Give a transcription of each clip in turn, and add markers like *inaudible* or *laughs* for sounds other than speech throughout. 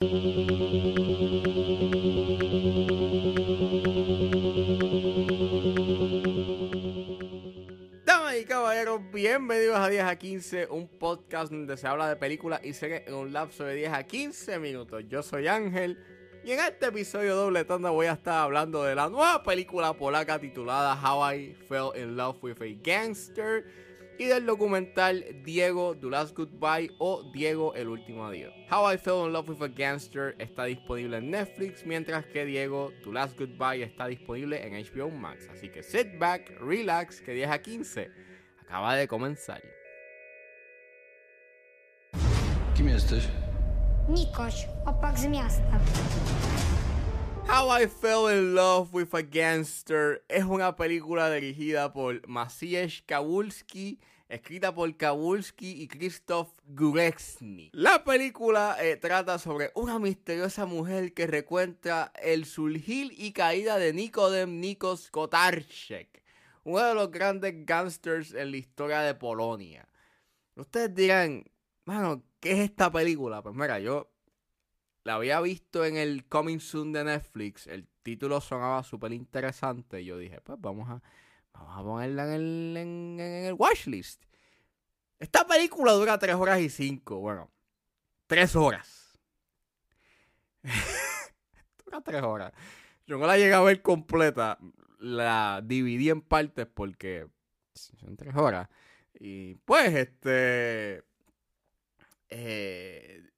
Damas y caballeros, bienvenidos a 10 a 15, un podcast donde se habla de películas y series en un lapso de 10 a 15 minutos. Yo soy Ángel y en este episodio doble tanda voy a estar hablando de la nueva película polaca titulada How I Fell in Love with a Gangster y del documental Diego The Last Goodbye o Diego el último adiós. How I Fell in Love with a Gangster está disponible en Netflix, mientras que Diego The Last Goodbye está disponible en HBO Max. Así que sit back, relax, que 10 a 15 acaba de comenzar. Kim jesteś? Nikoś, opak z miasta. How I Fell in Love with a Gangster es una película dirigida por Maciej Kawulski, escrita por Kawulski y Krzysztof Gureczny. La película eh, trata sobre una misteriosa mujer que recuenta el surgir y caída de Nikodem Nikos Kotarczyk, uno de los grandes gangsters en la historia de Polonia. Ustedes dirán, mano, ¿qué es esta película? Pues mira, yo la había visto en el Coming Soon de Netflix. El título sonaba súper interesante. Y yo dije, pues vamos a, vamos a ponerla en el, en, watchlist. Esta película dura 3 horas y 5. Bueno, 3 horas. *laughs* dura 3 horas. Yo no la llegué a ver completa. La dividí en partes porque son 3 horas. Y pues, este. Eh,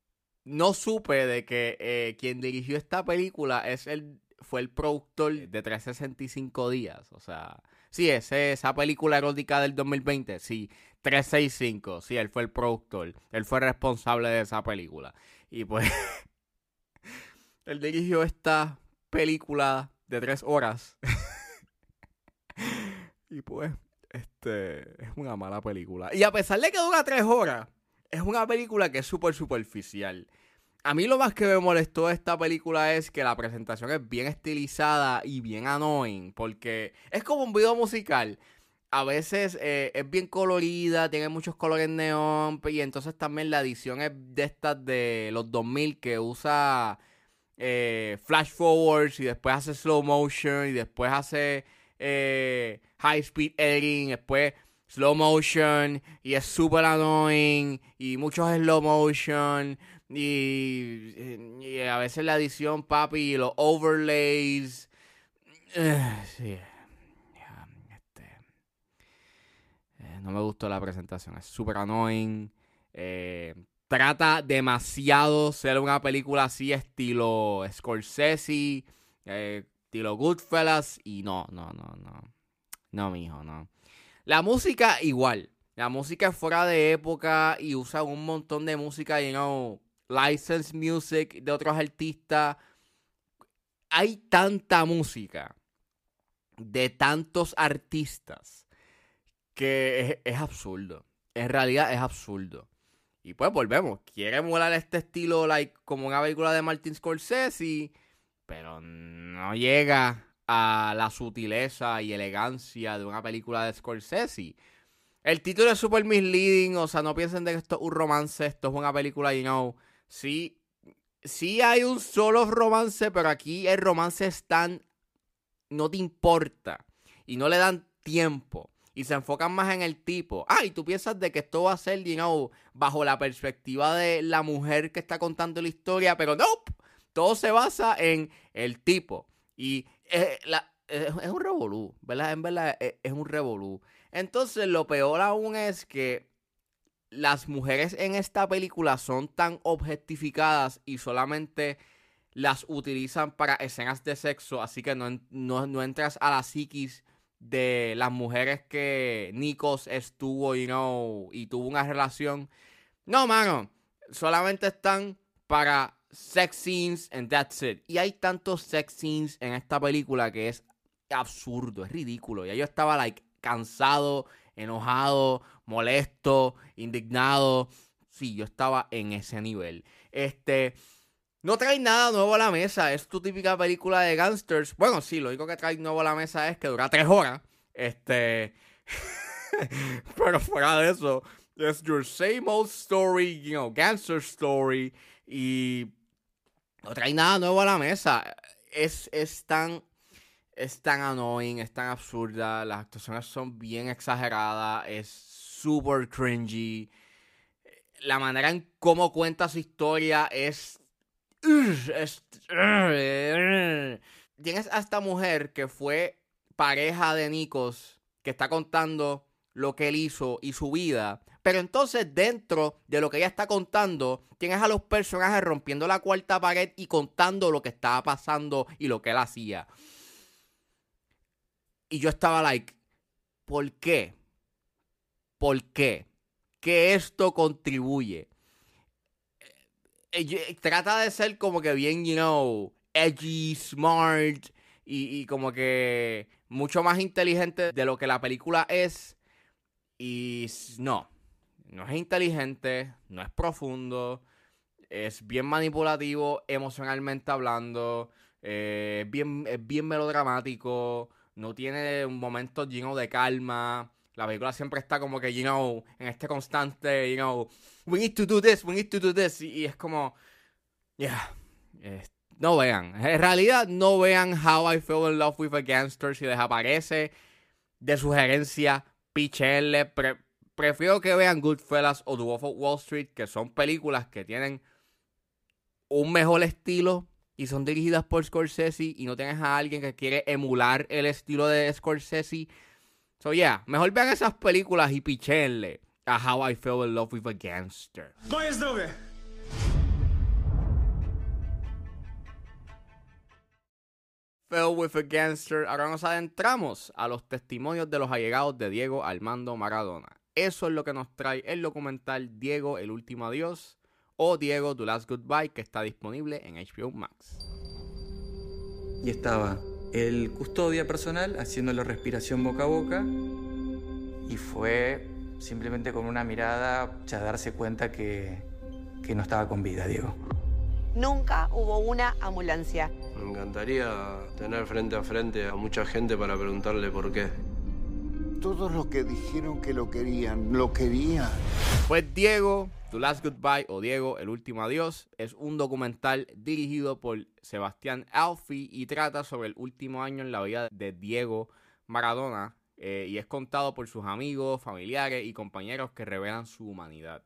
no supe de que eh, quien dirigió esta película es el, fue el productor de 365 días. O sea, sí, esa película erótica del 2020, sí, 365, sí, él fue el productor. Él fue responsable de esa película. Y pues, *laughs* él dirigió esta película de tres horas. *laughs* y pues, este, es una mala película. Y a pesar de que dura tres horas, es una película que es súper superficial. A mí lo más que me molestó de esta película es que la presentación es bien estilizada y bien annoying. Porque es como un video musical. A veces eh, es bien colorida, tiene muchos colores neón. Y entonces también la edición es de estas de los 2000 que usa eh, flash forwards y después hace slow motion y después hace eh, high speed editing. Después slow motion y es super annoying y muchos slow motion y, a veces la edición papi y los overlays. Uh, sí. este, eh, no me gustó la presentación es super annoying. Eh, trata demasiado ser una película así estilo Scorsese eh, estilo Goodfellas y no no no no. No mijo no la música igual. La música es fuera de época y usan un montón de música, you know, licensed music de otros artistas. Hay tanta música de tantos artistas que es, es, absurdo. En realidad es absurdo. Y pues volvemos. Quiere molar este estilo like, como una película de Martin Scorsese, pero no llega a la sutileza y elegancia de una película de Scorsese. El título es super misleading, o sea, no piensen de que esto es un romance, esto es una película, you know. Sí, sí hay un solo romance, pero aquí el romance es tan... no te importa. Y no le dan tiempo. Y se enfocan más en el tipo. Ah, y tú piensas de que esto va a ser, you know, bajo la perspectiva de la mujer que está contando la historia, pero no. Todo se basa en el tipo. Y es, la, es, es un revolú, ¿verdad? En verdad es, es un revolú. Entonces, lo peor aún es que las mujeres en esta película son tan objetificadas y solamente las utilizan para escenas de sexo, así que no, no, no entras a la psiquis de las mujeres que Nikos estuvo you know, y tuvo una relación. No, mano, solamente están para sex scenes and that's it. Y hay tantos sex scenes en esta película que es absurdo, es ridículo. Ya yo estaba like cansado, enojado, molesto, indignado. Sí, yo estaba en ese nivel. Este, no trae nada nuevo a la mesa. Es tu típica película de gangsters. Bueno, sí, lo único que trae nuevo a la mesa es que dura tres horas. Este, *laughs* pero fuera de eso, es your same old story, you know, gangster story. Y no trae nada nuevo a la mesa. Es, es tan es tan annoying, es tan absurda, las actuaciones son bien exageradas, es super cringy. La manera en cómo cuenta su historia es... es Tienes a esta mujer que fue pareja de Nikos, que está contando lo que él hizo y su vida. Pero entonces dentro de lo que ella está contando, tienes a los personajes rompiendo la cuarta pared y contando lo que estaba pasando y lo que él hacía. Y yo estaba like, ¿por qué? ¿Por qué? Que esto contribuye. Eh, eh, trata de ser como que bien, you know, edgy, smart y, y como que mucho más inteligente de lo que la película es. Y no, no es inteligente, no es profundo, es bien manipulativo emocionalmente hablando, eh, bien, es bien melodramático no tiene un momento lleno de calma. La película siempre está como que, you know, en este constante, you know, we need to do this, we need to do this. Y, es como, yeah, no vean. En realidad, no vean How I Fell in Love with a Gangster si desaparece de sugerencia, pichenle. Prefiero que vean Goodfellas o The Wolf of Wall Street, que son películas que tienen un mejor estilo y son dirigidas por Scorsese y no tienes a alguien que quiere emular el estilo de Scorsese. So yeah, mejor vean esas películas y pichenle a How I Fell in Love with a Gangster. Fell with a Gangster. Ahora nos adentramos a los testimonios de los allegados de Diego Armando Maradona. Eso es lo que nos trae el documental Diego, el último adiós o Diego, The Last Goodbye, que está disponible en HBO Max. Y estaba el custodia personal haciéndole respiración boca a boca y fue simplemente con una mirada ya darse cuenta que, que no estaba con vida, Diego. Nunca hubo una ambulancia. Me encantaría tener frente a frente a mucha gente para preguntarle por qué. Todos los que dijeron que lo querían, lo querían. Pues Diego The Last Goodbye o Diego, El Último Adiós es un documental dirigido por Sebastián Alfi y trata sobre el último año en la vida de Diego Maradona eh, y es contado por sus amigos, familiares y compañeros que revelan su humanidad.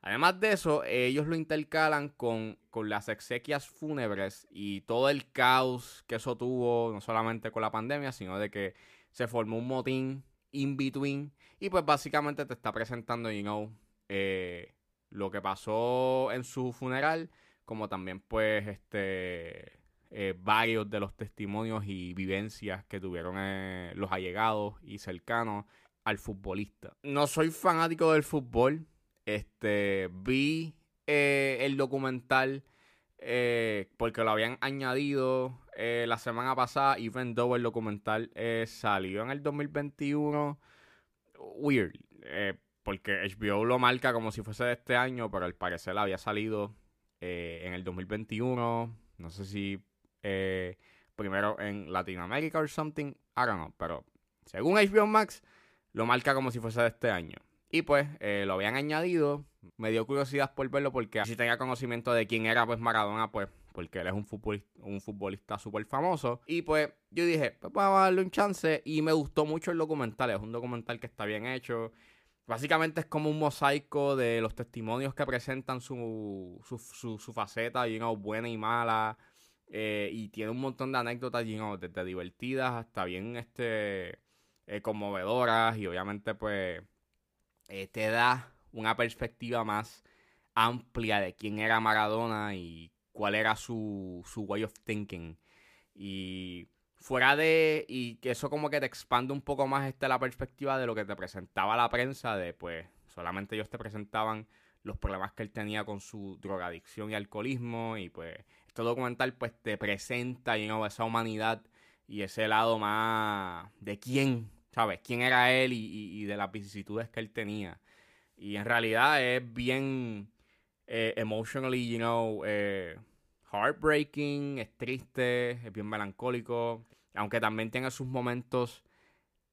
Además de eso, ellos lo intercalan con, con las exequias fúnebres y todo el caos que eso tuvo, no solamente con la pandemia, sino de que se formó un motín in between y pues básicamente te está presentando, you know, eh, lo que pasó en su funeral, como también pues este eh, varios de los testimonios y vivencias que tuvieron eh, los allegados y cercanos al futbolista. No soy fanático del fútbol. Este vi el documental porque lo habían añadido la semana pasada, even though el documental salió en el 2021. Weird porque HBO lo marca como si fuese de este año, pero al parecer había salido eh, en el 2021. No sé si eh, primero en Latinoamérica o something. I don't know. Pero según HBO Max, lo marca como si fuese de este año. Y pues eh, lo habían añadido. Me dio curiosidad por verlo porque si tenía conocimiento de quién era pues Maradona, pues porque él es un futbolista, un súper famoso. Y pues yo dije, pues vamos a darle un chance. Y me gustó mucho el documental. Es un documental que está bien hecho. Básicamente es como un mosaico de los testimonios que presentan su, su, su, faceta, you buena y mala. Eh, y tiene un montón de anécdotas, you desde divertidas hasta bien este, eh, conmovedoras. Y obviamente, pues, eh, te da una perspectiva más amplia de quién era Maradona y cuál era su, su way of thinking. Y fuera de. Y que eso como que te expande un poco más este, la perspectiva de lo que te presentaba la prensa, de pues solamente ellos te presentaban los problemas que él tenía con su drogadicción y alcoholismo. Y pues este documental pues te presenta you esa humanidad y ese lado más de quién, ¿sabes? Quién era él y, de las vicisitudes que él tenía. Y en realidad es bien eh, emotionally, you know, eh, heartbreaking, es triste, es bien melancólico. Aunque también tiene sus momentos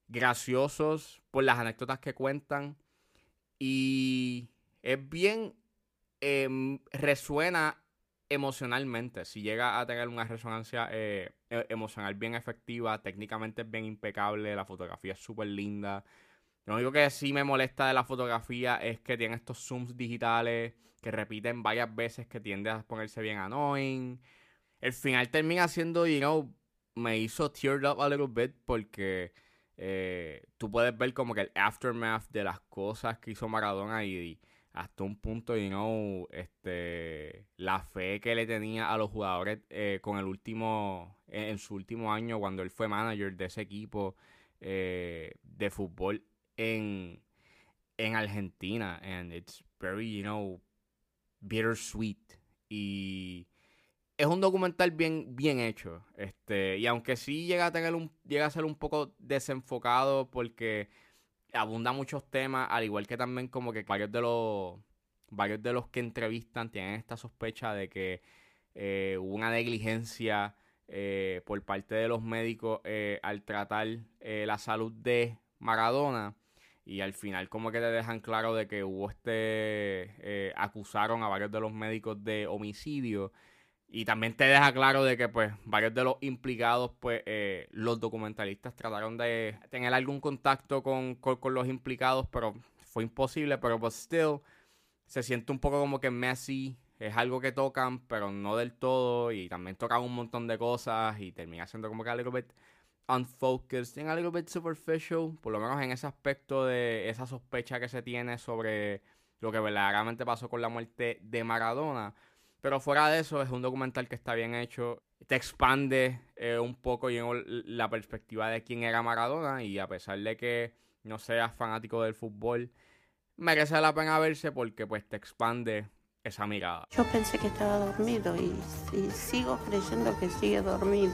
graciosos por las anécdotas que cuentan. Y es bien. Em, resuena emocionalmente, si llega a tener una resonancia eh, e- emocional bien efectiva, técnicamente es bien impecable, la fotografía es súper linda. Lo único que sí me molesta de la fotografía es que tiene estos zooms digitales que repiten varias veces que tiende a ponerse bien annoying. El final termina siendo, you know, me hizo teared up a little bit porque eh, tú puedes ver como que el aftermath de las cosas que hizo Maradona y, hasta un punto, you know, este, la fe que le tenía a los jugadores eh, con el último, en, en su último año cuando él fue manager de ese equipo eh, de fútbol en, en Argentina. And it's very, you know, bittersweet. Y es un documental bien, bien hecho. Este, y aunque sí llega a tener un, llega a ser un poco desenfocado porque abunda muchos temas, al igual que también como que varios de los varios de los que entrevistan tienen esta sospecha de que eh, hubo una negligencia eh, por parte de los médicos eh, al tratar la salud de Maradona y al final como que te dejan claro de que hubo este eh, acusaron a varios de los médicos de homicidio y también te deja claro de que pues varios de los implicados pues eh, los documentalistas trataron de tener algún contacto con, con, los implicados pero fue imposible pero pues still se siente un poco como que messy es algo que tocan pero no del todo y también tocan un montón de cosas y termina siendo como que a little bit unfocused and a little bit superficial, por lo menos en ese aspecto de esa sospecha que se tiene sobre lo que verdaderamente pasó con la muerte de Maradona. Pero fuera de eso, es un documental que está bien hecho, te expande eh, un poco know, la perspectiva de quién era Maradona y a pesar de que no seas fanático del fútbol, merece la pena verse porque pues te expande esa mirada. Yo pensé que estaba dormido y, y sigo creyendo que sigue dormido.